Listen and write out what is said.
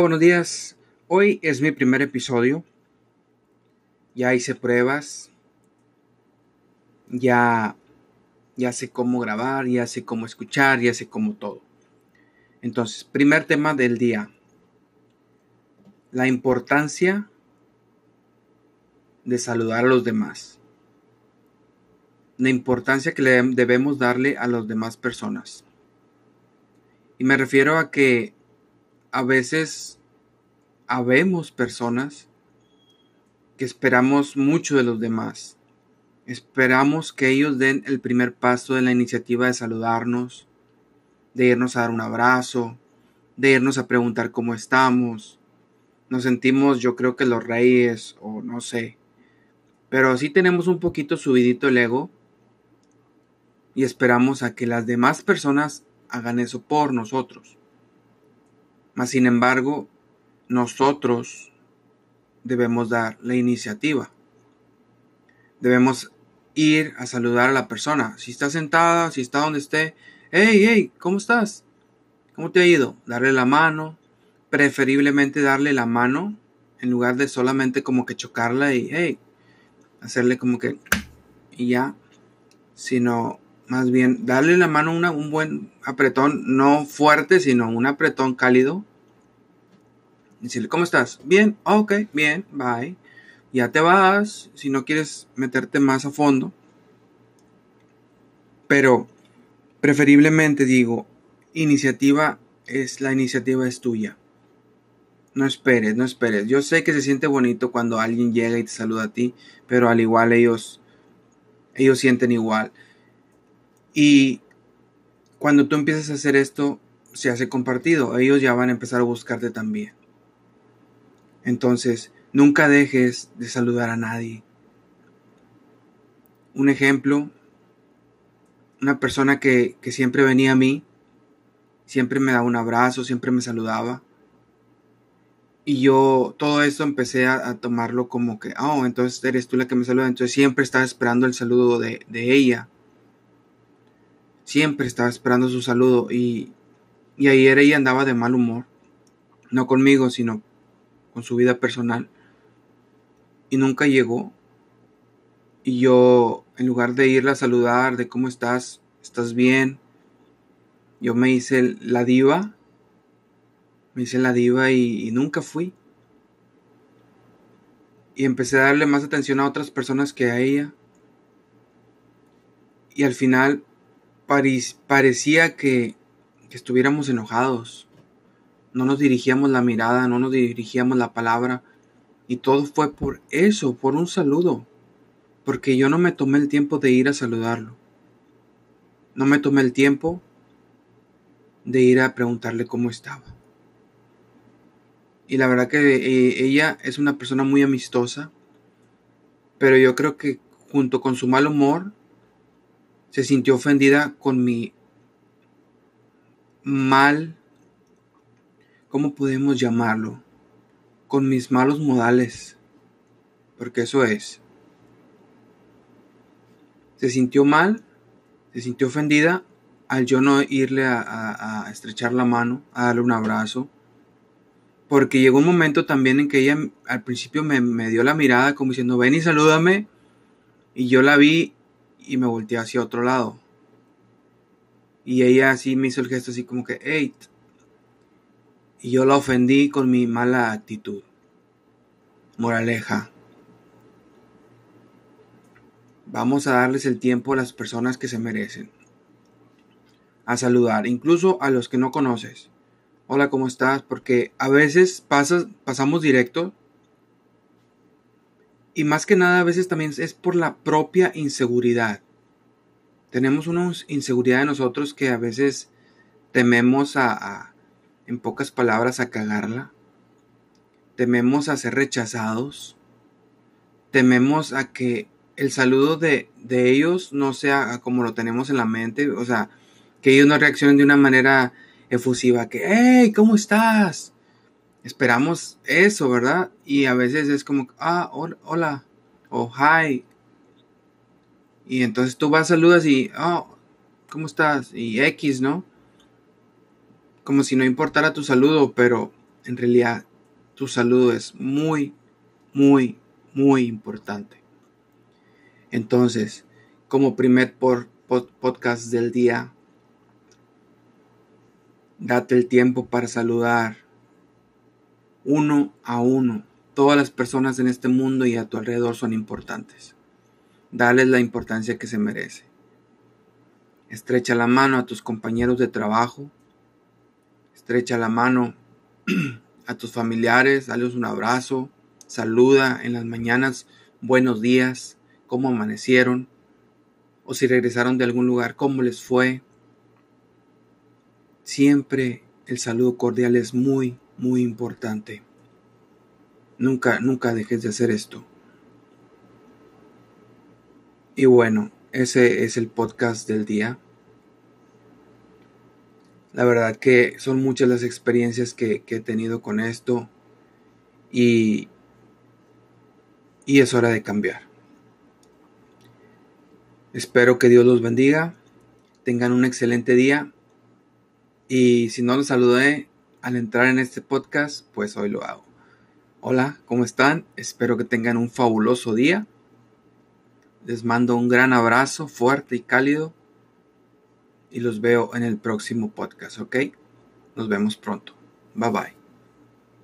buenos días. Hoy es mi primer episodio. Ya hice pruebas. Ya ya sé cómo grabar, ya sé cómo escuchar, ya sé cómo todo. Entonces, primer tema del día. La importancia de saludar a los demás. La importancia que le debemos darle a las demás personas. Y me refiero a que a veces habemos personas que esperamos mucho de los demás. Esperamos que ellos den el primer paso de la iniciativa de saludarnos, de irnos a dar un abrazo, de irnos a preguntar cómo estamos. Nos sentimos, yo creo que los reyes, o no sé. Pero sí tenemos un poquito subidito el ego y esperamos a que las demás personas hagan eso por nosotros. Mas, sin embargo, nosotros debemos dar la iniciativa. Debemos ir a saludar a la persona. Si está sentada, si está donde esté, hey, hey, ¿cómo estás? ¿Cómo te ha ido? Darle la mano, preferiblemente darle la mano en lugar de solamente como que chocarla y, hey, hacerle como que y ya, sino más bien darle la mano una, un buen apretón, no fuerte, sino un apretón cálido. Decirle, ¿cómo estás? Bien, ok, bien, bye. Ya te vas, si no quieres meterte más a fondo. Pero preferiblemente digo, iniciativa es la iniciativa es tuya. No esperes, no esperes. Yo sé que se siente bonito cuando alguien llega y te saluda a ti, pero al igual ellos ellos sienten igual. Y cuando tú empiezas a hacer esto, se hace compartido. Ellos ya van a empezar a buscarte también. Entonces, nunca dejes de saludar a nadie. Un ejemplo, una persona que, que siempre venía a mí, siempre me daba un abrazo, siempre me saludaba. Y yo todo esto empecé a, tomarlo como que, oh, entonces eres tú la que me saluda. Entonces siempre estaba esperando el saludo de, de ella siempre estaba esperando su saludo y, y ayer ella andaba de mal humor, no conmigo, sino con su vida personal, y nunca llegó. Y yo, en lugar de irla a saludar, de cómo estás, estás bien, yo me hice la diva, me hice la diva y, y nunca fui. Y empecé a darle más atención a otras personas que a ella. Y al final parecía que, que estuviéramos enojados. No nos dirigíamos la mirada, no nos dirigíamos la palabra. Y todo fue por eso, por un saludo. Porque yo no me tomé el tiempo de ir a saludarlo. No me tomé el tiempo de ir a preguntarle cómo estaba. Y la verdad que eh, ella es una persona muy amistosa. Pero yo creo que junto con su mal humor se sintió ofendida con mi mal, ¿cómo podemos llamarlo? Con mis malos modales, porque eso es. Se sintió mal, se sintió ofendida al yo no irle a, estrechar la mano, a darle un abrazo, porque llegó un momento también en que ella al principio me, me dio la mirada como diciendo, ven y salúdame, y yo la vi y me volteé hacia otro lado. Y ella así me hizo el gesto así como que, hey. Y yo la ofendí con mi mala actitud. Moraleja. Vamos a darles el tiempo a las personas que se merecen. A saludar, incluso a los que no conoces. Hola, ¿cómo estás? Porque a veces pasas, pasamos directo y más que nada a veces también es por la propia inseguridad. Tenemos una inseguridad de nosotros que a veces tememos a, en pocas palabras, a cagarla. Tememos a ser rechazados. Tememos a que el saludo de, de ellos no sea como lo tenemos en la mente. O sea, que ellos no reaccionen de una manera efusiva. Que, hey, ¿cómo estás? Esperamos eso, ¿verdad? Y a veces es como, ah, hola, o hi. Y entonces tú vas, saludas y, oh, ¿cómo estás? Y X, ¿no? Como si no importara tu saludo, pero en realidad tu salud es muy, muy, muy importante. Entonces, como primer podcast del día, date el tiempo para saludar uno a uno. Todas las personas en este mundo y a tu alrededor son importantes. Dales la importancia que se merece. Estrecha la mano a tus compañeros de trabajo. Estrecha la mano a tus familiares. Dales un abrazo. Saluda en las mañanas. Buenos días. ¿Cómo amanecieron? O si regresaron de algún lugar, ¿cómo les fue? Siempre el saludo cordial es muy, muy importante. Nunca, nunca dejes de hacer esto. Y bueno, ese es el podcast del día. La verdad que son muchas las experiencias que, he tenido con esto y, y es hora de cambiar. Espero que Dios los bendiga, tengan un excelente día y si no los saludé al entrar en este podcast, pues hoy lo hago. Hola, ¿cómo están? Espero que tengan un fabuloso día les mando un gran abrazo fuerte y cálido y los veo en el próximo podcast, ¿ok? Nos vemos pronto. Bye bye.